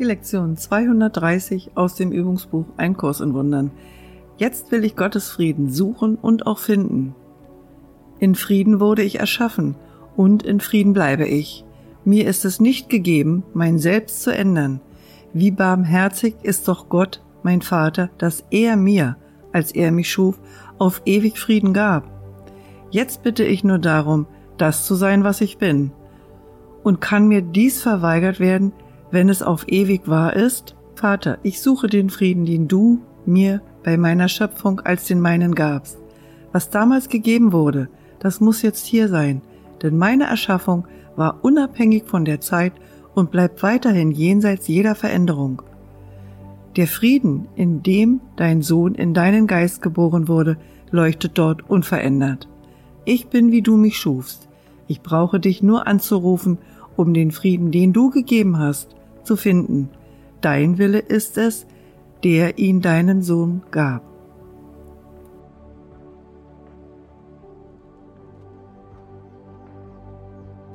Die Lektion 230 aus dem Übungsbuch Ein Kurs in Wundern. Jetzt will ich Gottes Frieden suchen und auch finden. In Frieden wurde ich erschaffen und in Frieden bleibe ich. Mir ist es nicht gegeben, mein Selbst zu ändern. Wie barmherzig ist doch Gott, mein Vater, dass er mir, als er mich schuf, auf ewig Frieden gab. Jetzt bitte ich nur darum, das zu sein, was ich bin. Und kann mir dies verweigert werden, wenn es auf ewig wahr ist? Vater, ich suche den Frieden, den du mir bei meiner Schöpfung als den meinen gabst. Was damals gegeben wurde, das muss jetzt hier sein, denn meine Erschaffung war unabhängig von der Zeit und bleibt weiterhin jenseits jeder Veränderung. Der Frieden, in dem dein Sohn in deinen Geist geboren wurde, leuchtet dort unverändert. Ich bin, wie du mich schufst. Ich brauche dich nur anzurufen, um den Frieden, den du gegeben hast, zu finden. Dein Wille ist es, der ihn deinen Sohn gab.